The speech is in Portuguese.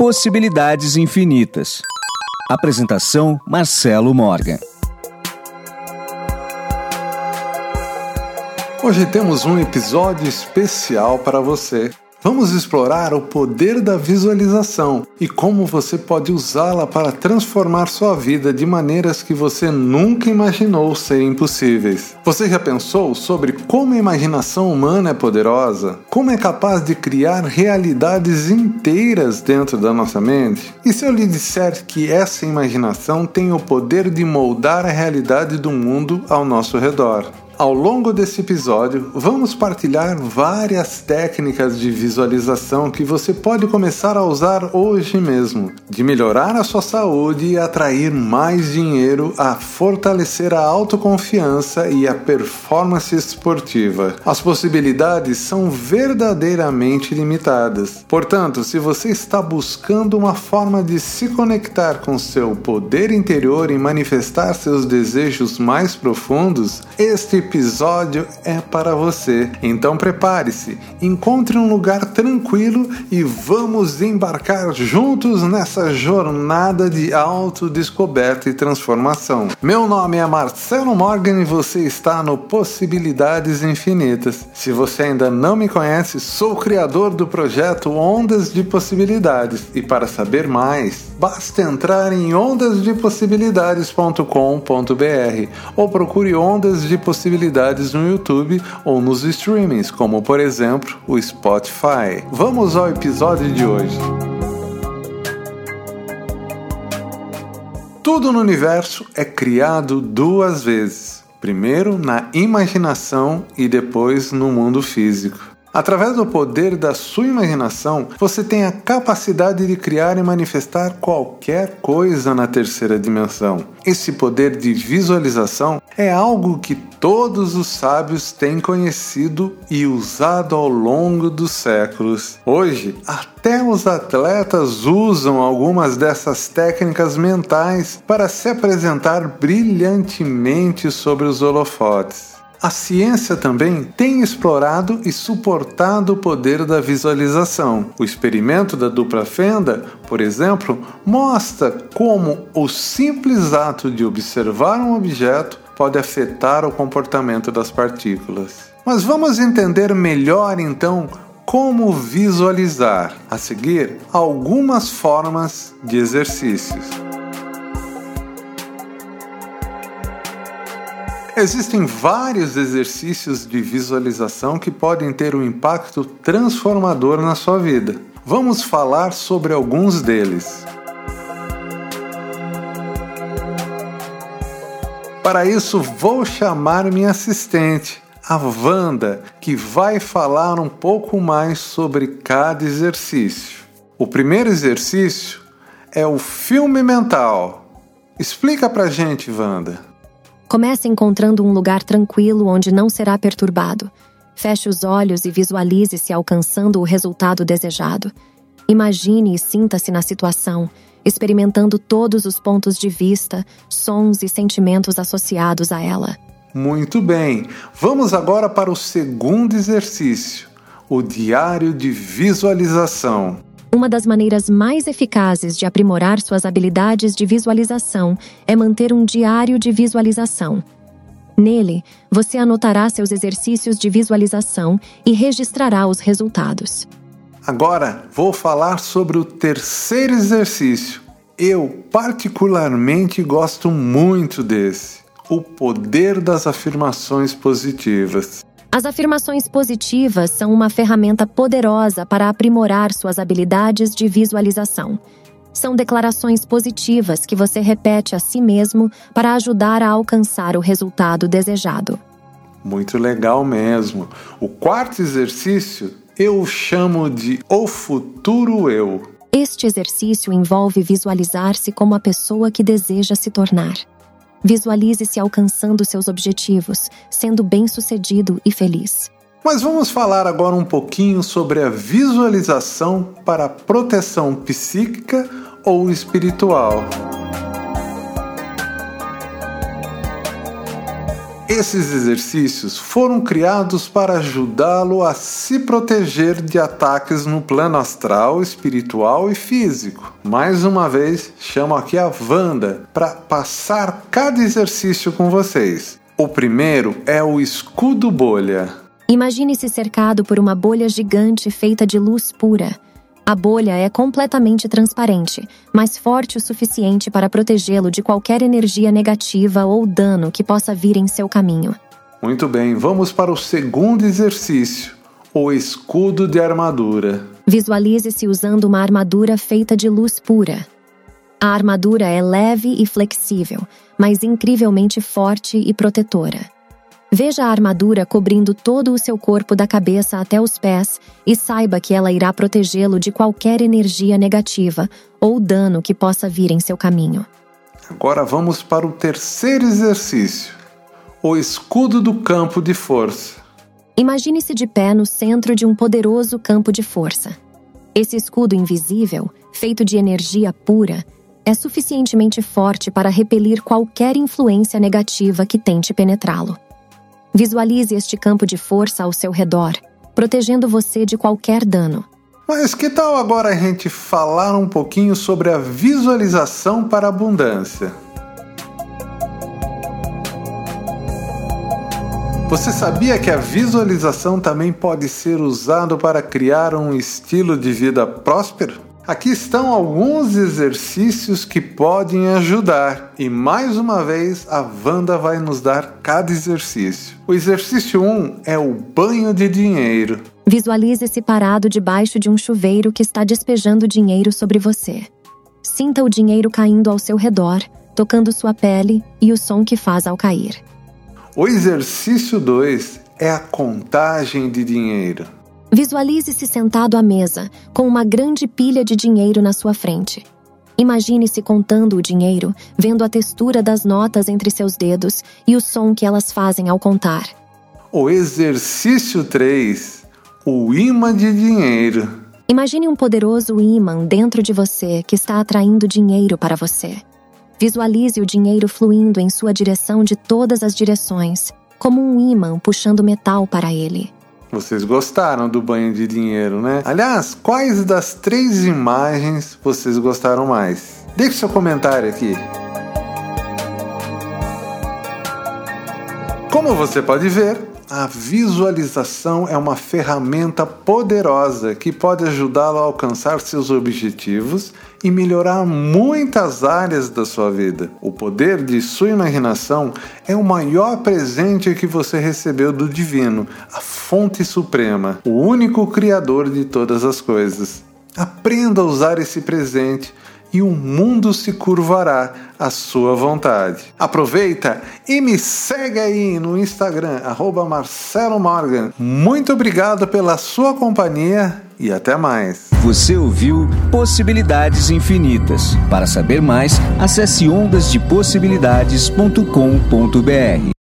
Possibilidades Infinitas. Apresentação Marcelo Morgan. Hoje temos um episódio especial para você. Vamos explorar o poder da visualização e como você pode usá-la para transformar sua vida de maneiras que você nunca imaginou serem possíveis. Você já pensou sobre como a imaginação humana é poderosa? Como é capaz de criar realidades inteiras dentro da nossa mente? E se eu lhe disser que essa imaginação tem o poder de moldar a realidade do mundo ao nosso redor? Ao longo desse episódio, vamos partilhar várias técnicas de visualização que você pode começar a usar hoje mesmo, de melhorar a sua saúde e atrair mais dinheiro a fortalecer a autoconfiança e a performance esportiva. As possibilidades são verdadeiramente limitadas. Portanto, se você está buscando uma forma de se conectar com seu poder interior e manifestar seus desejos mais profundos, este episódio é para você. Então prepare-se, encontre um lugar tranquilo e vamos embarcar juntos nessa jornada de autodescoberta e transformação. Meu nome é Marcelo Morgan e você está no Possibilidades Infinitas. Se você ainda não me conhece, sou criador do projeto Ondas de Possibilidades e para saber mais, basta entrar em ondasdepossibilidades.com.br ou procure Ondas de Possibilidades possibilidades no YouTube ou nos streamings, como por exemplo o Spotify. Vamos ao episódio de hoje. Tudo no universo é criado duas vezes. Primeiro na imaginação e depois no mundo físico. Através do poder da sua imaginação, você tem a capacidade de criar e manifestar qualquer coisa na terceira dimensão. Esse poder de visualização é algo que todos os sábios têm conhecido e usado ao longo dos séculos. Hoje, até os atletas usam algumas dessas técnicas mentais para se apresentar brilhantemente sobre os holofotes. A ciência também tem explorado e suportado o poder da visualização. O experimento da dupla fenda, por exemplo, mostra como o simples ato de observar um objeto pode afetar o comportamento das partículas. Mas vamos entender melhor então como visualizar. A seguir, algumas formas de exercícios. Existem vários exercícios de visualização que podem ter um impacto transformador na sua vida. Vamos falar sobre alguns deles. Para isso, vou chamar minha assistente, a Wanda, que vai falar um pouco mais sobre cada exercício. O primeiro exercício é o filme mental. Explica pra gente, Wanda. Comece encontrando um lugar tranquilo onde não será perturbado. Feche os olhos e visualize-se alcançando o resultado desejado. Imagine e sinta-se na situação, experimentando todos os pontos de vista, sons e sentimentos associados a ela. Muito bem, vamos agora para o segundo exercício, o diário de visualização. Uma das maneiras mais eficazes de aprimorar suas habilidades de visualização é manter um diário de visualização. Nele, você anotará seus exercícios de visualização e registrará os resultados. Agora vou falar sobre o terceiro exercício. Eu, particularmente, gosto muito desse: o poder das afirmações positivas. As afirmações positivas são uma ferramenta poderosa para aprimorar suas habilidades de visualização. São declarações positivas que você repete a si mesmo para ajudar a alcançar o resultado desejado. Muito legal mesmo. O quarto exercício eu chamo de O Futuro Eu. Este exercício envolve visualizar-se como a pessoa que deseja se tornar. Visualize-se alcançando seus objetivos, sendo bem-sucedido e feliz. Mas vamos falar agora um pouquinho sobre a visualização para proteção psíquica ou espiritual. Esses exercícios foram criados para ajudá-lo a se proteger de ataques no plano astral, espiritual e físico. Mais uma vez, chamo aqui a Wanda para passar cada exercício com vocês. O primeiro é o escudo bolha. Imagine-se cercado por uma bolha gigante feita de luz pura. A bolha é completamente transparente, mas forte o suficiente para protegê-lo de qualquer energia negativa ou dano que possa vir em seu caminho. Muito bem, vamos para o segundo exercício: o escudo de armadura. Visualize-se usando uma armadura feita de luz pura. A armadura é leve e flexível, mas incrivelmente forte e protetora. Veja a armadura cobrindo todo o seu corpo da cabeça até os pés e saiba que ela irá protegê-lo de qualquer energia negativa ou dano que possa vir em seu caminho. Agora vamos para o terceiro exercício: o escudo do campo de força. Imagine-se de pé no centro de um poderoso campo de força. Esse escudo invisível, feito de energia pura, é suficientemente forte para repelir qualquer influência negativa que tente penetrá-lo. Visualize este campo de força ao seu redor, protegendo você de qualquer dano. Mas que tal agora a gente falar um pouquinho sobre a visualização para a abundância? Você sabia que a visualização também pode ser usado para criar um estilo de vida próspero? Aqui estão alguns exercícios que podem ajudar e mais uma vez a Wanda vai nos dar cada exercício. O exercício 1 é o banho de dinheiro. Visualize-se parado debaixo de um chuveiro que está despejando dinheiro sobre você. Sinta o dinheiro caindo ao seu redor, tocando sua pele e o som que faz ao cair. O exercício 2 é a contagem de dinheiro. Visualize-se sentado à mesa, com uma grande pilha de dinheiro na sua frente. Imagine-se contando o dinheiro, vendo a textura das notas entre seus dedos e o som que elas fazem ao contar. O exercício 3 O imã de dinheiro. Imagine um poderoso imã dentro de você que está atraindo dinheiro para você. Visualize o dinheiro fluindo em sua direção de todas as direções, como um imã puxando metal para ele. Vocês gostaram do banho de dinheiro, né? Aliás, quais das três imagens vocês gostaram mais? Deixe seu comentário aqui. Como você pode ver, a visualização é uma ferramenta poderosa que pode ajudá-lo a alcançar seus objetivos e melhorar muitas áreas da sua vida. O poder de sua imaginação é o maior presente que você recebeu do Divino, a Fonte Suprema, o único Criador de todas as coisas. Aprenda a usar esse presente e o mundo se curvará à sua vontade. Aproveita e me segue aí no Instagram, Marcelo Morgan. Muito obrigado pela sua companhia e até mais. Você ouviu Possibilidades Infinitas. Para saber mais, acesse ondasdepossibilidades.com.br.